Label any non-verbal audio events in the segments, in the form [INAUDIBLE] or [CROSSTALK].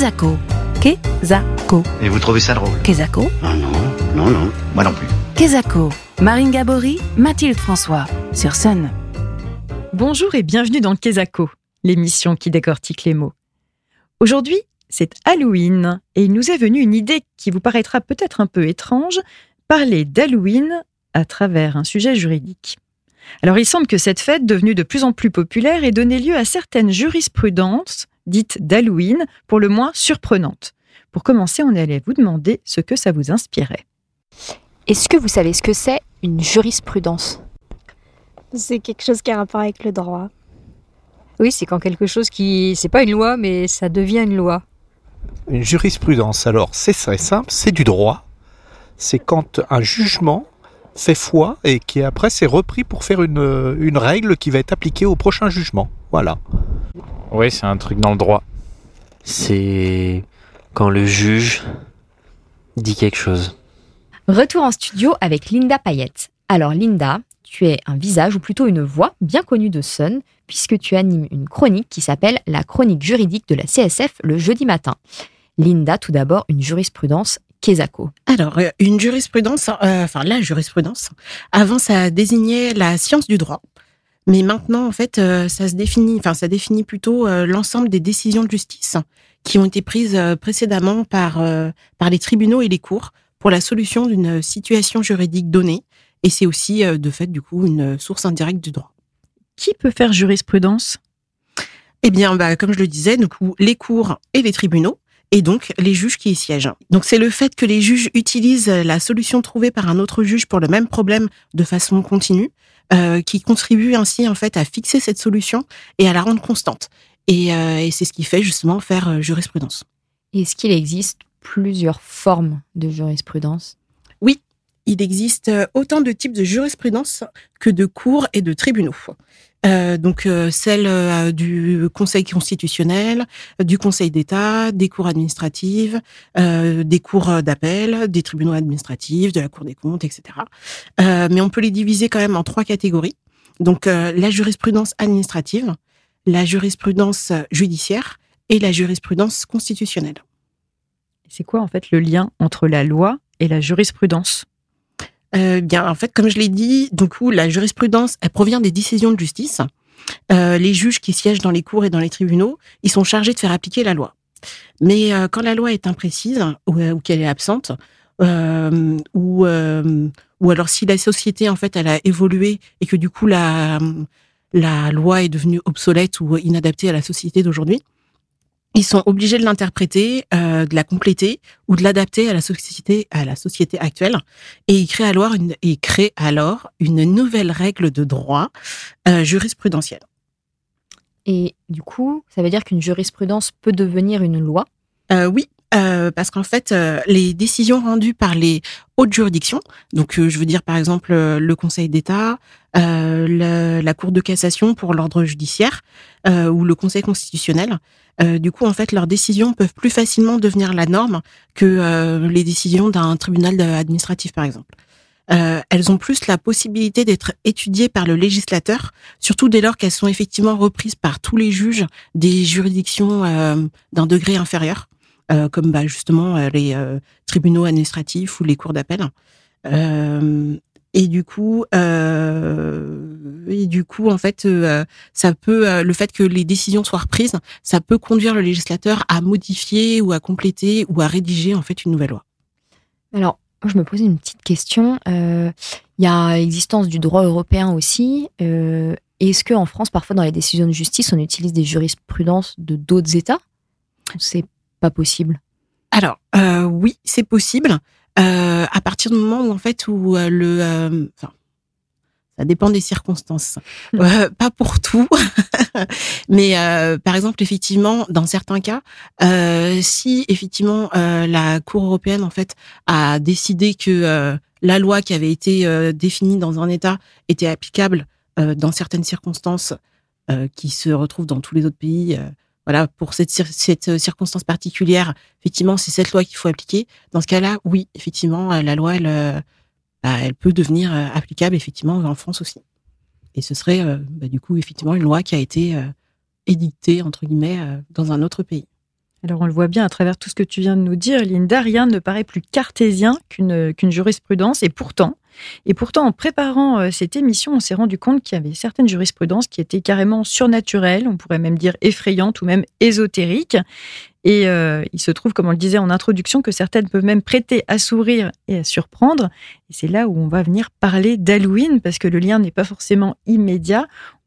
Kezako. Kezako. Et vous trouvez ça drôle Kezako. Ah non, non, non, moi non plus. Kezako. Marine Gabory, Mathilde François. Sur Sun. Bonjour et bienvenue dans Kezako, l'émission qui décortique les mots. Aujourd'hui, c'est Halloween et il nous est venu une idée qui vous paraîtra peut-être un peu étrange, parler d'Halloween à travers un sujet juridique. Alors il semble que cette fête, devenue de plus en plus populaire, ait donné lieu à certaines jurisprudences dites d'Halloween, pour le moins surprenantes. Pour commencer, on allait vous demander ce que ça vous inspirait. Est-ce que vous savez ce que c'est une jurisprudence? C'est quelque chose qui a rapport avec le droit. Oui, c'est quand quelque chose qui. C'est pas une loi, mais ça devient une loi. Une jurisprudence, alors, c'est très simple, c'est du droit. C'est quand un jugement fait foi et qui après c'est repris pour faire une, une règle qui va être appliquée au prochain jugement. Voilà. Oui, c'est un truc dans le droit. C'est quand le juge dit quelque chose. Retour en studio avec Linda Payette. Alors Linda, tu es un visage ou plutôt une voix bien connue de Sun puisque tu animes une chronique qui s'appelle la chronique juridique de la CSF le jeudi matin. Linda, tout d'abord, une jurisprudence Kesako. Alors, euh, une jurisprudence, euh, enfin la jurisprudence, avant ça désignait la science du droit. Mais maintenant, en fait, euh, ça se définit, enfin, ça définit plutôt l'ensemble des décisions de justice qui ont été prises précédemment par, par les tribunaux et les cours pour la solution d'une situation juridique donnée. Et c'est aussi, de fait, du coup, une source indirecte du droit. Qui peut faire jurisprudence? Eh bien, bah, comme je le disais, du coup, les cours et les tribunaux et donc les juges qui y siègent. Donc c'est le fait que les juges utilisent la solution trouvée par un autre juge pour le même problème de façon continue euh, qui contribue ainsi en fait à fixer cette solution et à la rendre constante. Et, euh, et c'est ce qui fait justement faire euh, jurisprudence. Est-ce qu'il existe plusieurs formes de jurisprudence? Oui, il existe autant de types de jurisprudence que de cours et de tribunaux. Euh, donc euh, celle euh, du Conseil constitutionnel, du Conseil d'État, des cours administratives, des cours d'appel, des tribunaux administratifs, de la Cour des comptes, etc. mais on peut les diviser quand même en trois catégories. Donc la jurisprudence administrative, la jurisprudence judiciaire et la jurisprudence constitutionnelle. C'est quoi en fait le lien entre la loi et la jurisprudence? Euh, bien, en fait, comme je l'ai dit, donc où la jurisprudence, elle provient des décisions de justice. Euh, les juges qui siègent dans les cours et dans les tribunaux, ils sont chargés de faire appliquer la loi. Mais euh, quand la loi est imprécise ou, euh, ou qu'elle est absente, euh, ou ou alors si la société en fait elle a évolué et que du coup la la loi est devenue obsolète ou inadaptée à la société d'aujourd'hui, ils sont obligés de l'interpréter, euh, de la compléter ou de l'adapter à la société à la société actuelle. Et ils créent alors une et créent alors une nouvelle règle de droit euh, jurisprudentielle. Et du coup, ça veut dire qu'une jurisprudence peut devenir une loi? Euh, Oui, euh, parce qu'en fait, euh, les décisions rendues par les hautes juridictions, donc euh, je veux dire par exemple euh, le Conseil d'État, le, la Cour de cassation pour l'ordre judiciaire ou le Conseil constitutionnel, du coup en fait leurs décisions peuvent plus facilement devenir la norme que les décisions d'un tribunal administratif par exemple. Euh, elles ont plus la possibilité d'être étudiées par le législateur, surtout dès lors qu'elles sont effectivement reprises par tous les juges des juridictions euh, d'un degré inférieur, euh, comme bah, justement les tribunaux administratifs ou les cours d'appel. et du coup, et du coup, en fait, ça peut, le fait que les décisions soient reprises, ça peut conduire le législateur à modifier ou à compléter ou à rédiger en fait une nouvelle loi. Alors, je me posais une petite question. Euh, il y a l'existence du droit européen aussi. Euh, Est-ce qu'en France, parfois, dans les décisions de justice, on utilise des jurisprudences de d'autres États? Pas possible. Alors, euh, oui, c'est possible. Euh, à partir du moment où, en fait, où euh, le... Enfin, ça dépend des circonstances. Euh, pas pour tout. [LAUGHS] Mais euh, par exemple, effectivement, dans certains cas, euh, si effectivement la Cour européenne en fait a décidé que la loi qui avait été définie dans un État était applicable dans certaines circonstances qui se retrouvent dans tous les autres pays. Euh, voilà, pour cette, cette circonstance particulière, effectivement, c'est cette loi qu'il faut appliquer. Dans ce cas-là, oui, effectivement, euh, la loi, elle, euh, bah, elle peut devenir euh, applicable effectivement en France aussi. Et ce serait euh, bah, du coup effectivement une loi qui a été euh, édictée entre guillemets euh, dans un autre pays. Alors on le voit bien à travers tout ce que tu viens de nous dire, Linda, rien ne paraît plus cartésien qu'une qu'une jurisprudence. Et pourtant, et pourtant, en préparant euh, cette émission, on s'est rendu compte qu'il y avait certaines jurisprudences qui étaient carrément surnaturelles, on pourrait même dire effrayantes ou même ésotériques. Et euh, il se trouve, comme on le disait en introduction, que certaines peuvent même prêter à sourire et à surprendre. Et c'est là où on va venir parler d'Halloween, parce que le lien n'est pas forcément immédiat.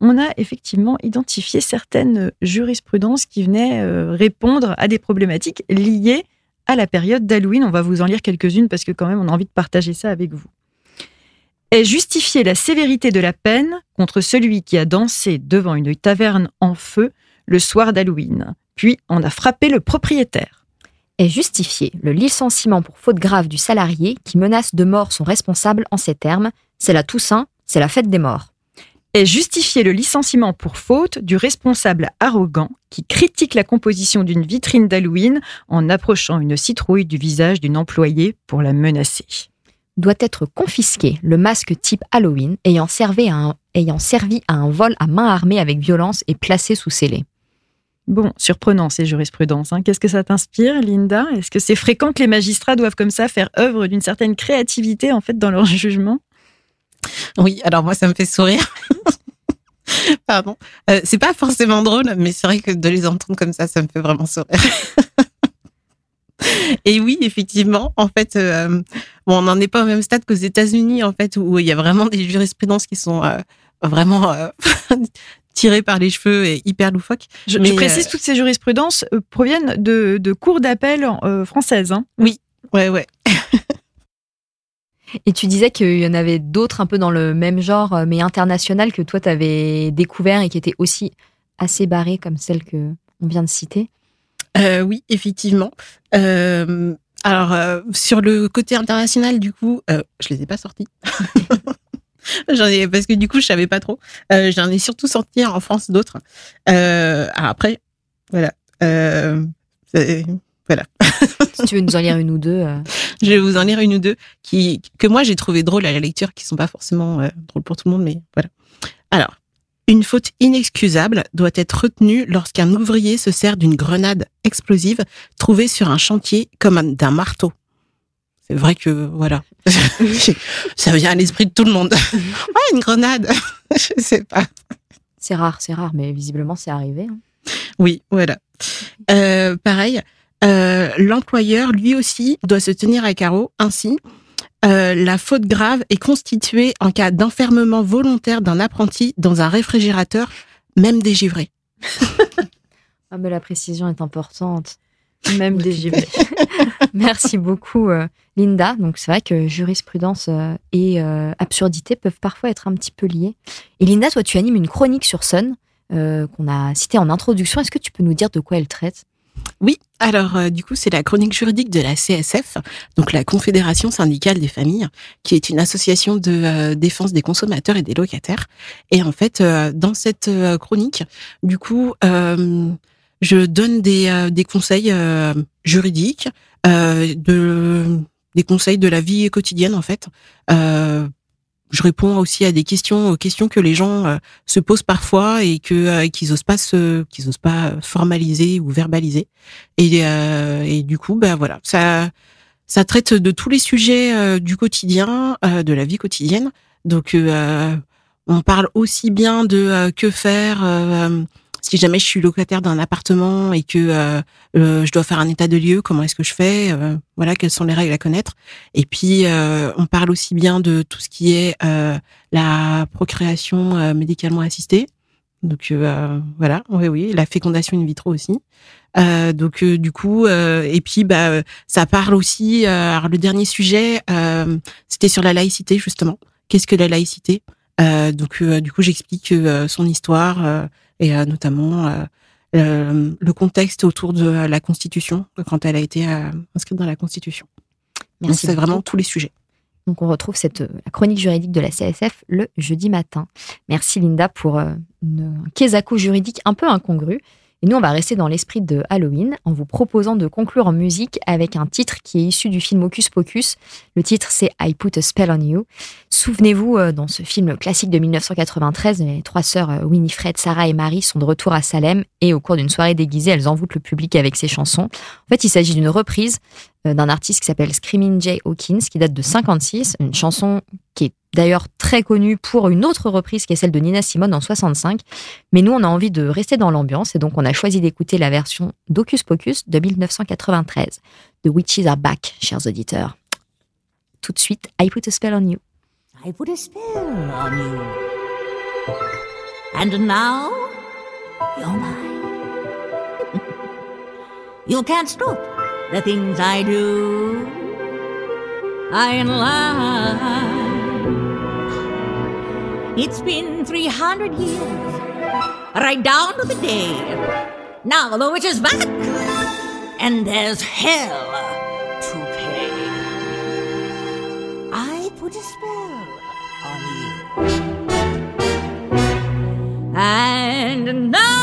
On a effectivement identifié certaines jurisprudences qui venaient euh, répondre à des problématiques liées à la période d'Halloween. On va vous en lire quelques-unes parce que quand même on a envie de partager ça avec vous. Est justifier la sévérité de la peine contre celui qui a dansé devant une taverne en feu le soir d'Halloween puis on a frappé le propriétaire. Est justifié le licenciement pour faute grave du salarié qui menace de mort son responsable en ces termes c'est la Toussaint, c'est la fête des morts. Est justifié le licenciement pour faute du responsable arrogant qui critique la composition d'une vitrine d'Halloween en approchant une citrouille du visage d'une employée pour la menacer. Doit être confisqué le masque type Halloween ayant servi à un, ayant servi à un vol à main armée avec violence et placé sous scellé. Bon, surprenant ces jurisprudences. Hein. Qu'est-ce que ça t'inspire, Linda? Est-ce que c'est fréquent que les magistrats doivent comme ça faire œuvre d'une certaine créativité en fait dans leur jugement? Oui, alors moi ça me fait sourire. [LAUGHS] Pardon. Euh, c'est pas forcément drôle, mais c'est vrai que de les entendre comme ça, ça me fait vraiment sourire. [LAUGHS] Et oui, effectivement, en fait, euh, bon, on n'en est pas au même stade qu'aux États-Unis, en fait, où il y a vraiment des jurisprudences qui sont euh, vraiment euh, [LAUGHS] tirées par les cheveux et hyper loufoques. Je, Mais, je précise, toutes ces jurisprudences euh, proviennent de, de cours d'appel euh, françaises. hein. Oui, ouais, ouais. [LAUGHS] Et tu disais qu'il y en avait d'autres un peu dans le même genre, euh, mais international, que toi, tu avais découvert et qui étaient aussi assez barrées comme celles que on vient de citer. Euh, oui, effectivement. Euh, alors, euh, sur le côté international, du coup, euh, je les ai pas sortis. [LAUGHS] J'en ai, parce que du coup, je savais pas trop. Euh, J'en ai surtout sorti en France d'autres. Euh, après, voilà. Euh, voilà. Si tu veux nous en lire une ou deux. Je vais vous en lire une ou deux qui, que moi j'ai trouvé drôles à la lecture, qui sont pas forcément drôles pour tout le monde, mais voilà. Une faute inexcusable doit être retenue lorsqu'un ouvrier se sert d'une grenade explosive trouvée sur un chantier comme un- d'un marteau. C'est vrai que, voilà. [LAUGHS] Ça vient à l'esprit de tout le monde. [LAUGHS] ouais, une grenade. [LAUGHS] Je sais pas. C'est rare, c'est rare, mais visiblement c'est arrivé. hein. Oui, voilà. Euh, pareil, euh, l'employeur, lui aussi, doit se tenir à carreau. Ainsi, euh, la faute grave est constituée en cas d'enfermement volontaire d'un apprenti dans un réfrigérateur, même dégivré. [LAUGHS] Ah, mais la précision est importante. Même des givrés. [LAUGHS] Merci beaucoup, euh, Linda. Donc, c'est vrai que jurisprudence euh, et euh, absurdité peuvent parfois être un petit peu liées. Et Linda, toi, tu animes une chronique sur Sun qu'on a citée en introduction. Est-ce que tu peux nous dire de quoi elle traite? Oui, alors euh, du coup, c'est la chronique juridique de la CSF, donc la Confédération syndicale des familles, qui est une association de euh, défense des consommateurs et des locataires. Et en fait, euh, dans cette chronique, du coup, je donne des, conseils juridiques, de, des conseils de la vie quotidienne en fait. Je réponds aussi à des questions, aux questions que les gens euh, se posent parfois et que euh, qu'ils osent pas se, qu'ils osent pas formaliser ou verbaliser. Et, euh, et du coup, ben voilà, ça, ça traite de tous les sujets euh, du quotidien, euh, de la vie quotidienne. Donc, on parle aussi bien de que faire si jamais je suis locataire d'un appartement et que euh, euh, je dois faire un état de lieu, comment est-ce que je fais euh, Voilà, quelles sont les règles à connaître. Et puis, euh, on parle aussi bien de tout ce qui est la procréation médicalement assistée. Donc voilà, oui, oui, la fécondation in vitro aussi. Donc du coup, et puis bah ça parle aussi. Alors le dernier sujet, c'était sur la laïcité justement. Qu'est-ce que la laïcité? Euh, Donc euh, du coup, j'explique euh, son histoire et euh, notamment euh, euh, le contexte autour de la Constitution quand elle a été euh, inscrite dans la Constitution. Donc Merci. c'est vraiment tous les sujets. Donc, on retrouve cette euh, la chronique juridique de la CSF le jeudi matin. Merci, Linda, pour euh, une, un quesaco juridique un peu incongru. Et nous, on va rester dans l'esprit de Halloween en vous proposant de conclure en musique avec un titre qui est issu du film Hocus Pocus. Le titre, c'est I Put a Spell on You. Souvenez-vous, euh, dans ce film classique de 1993, les trois sœurs euh, Winifred, Sarah et Marie sont de retour à Salem et au cours d'une soirée déguisée, elles envoûtent le public avec ces chansons. En fait, il s'agit d'une reprise euh, d'un artiste qui s'appelle Screaming Jay Hawkins, qui date de 56, une chanson qui est d'ailleurs très connue pour une autre reprise qui est celle de Nina Simone en 65. Mais nous, on a envie de rester dans l'ambiance et donc on a choisi d'écouter la version d'Hocus Pocus de 1993. The Witches Are Back, chers auditeurs. Tout de suite, I Put a Spell on You. I put a spell on you. And now, you're mine. [LAUGHS] you can't stop the things I do. I lie. It's been 300 years, right down to the day. Now the witch is back, and there's hell to pay. I put a spell on you. And now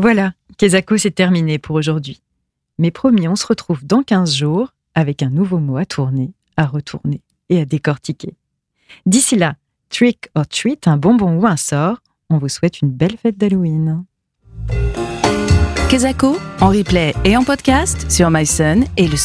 Voilà, Kezako, c'est terminé pour aujourd'hui. Mais promis, on se retrouve dans 15 jours avec un nouveau mot à tourner, à retourner et à décortiquer. D'ici là, trick or treat, un bonbon ou un sort, on vous souhaite une belle fête d'Halloween. Kezako, en replay et en podcast sur myson et le.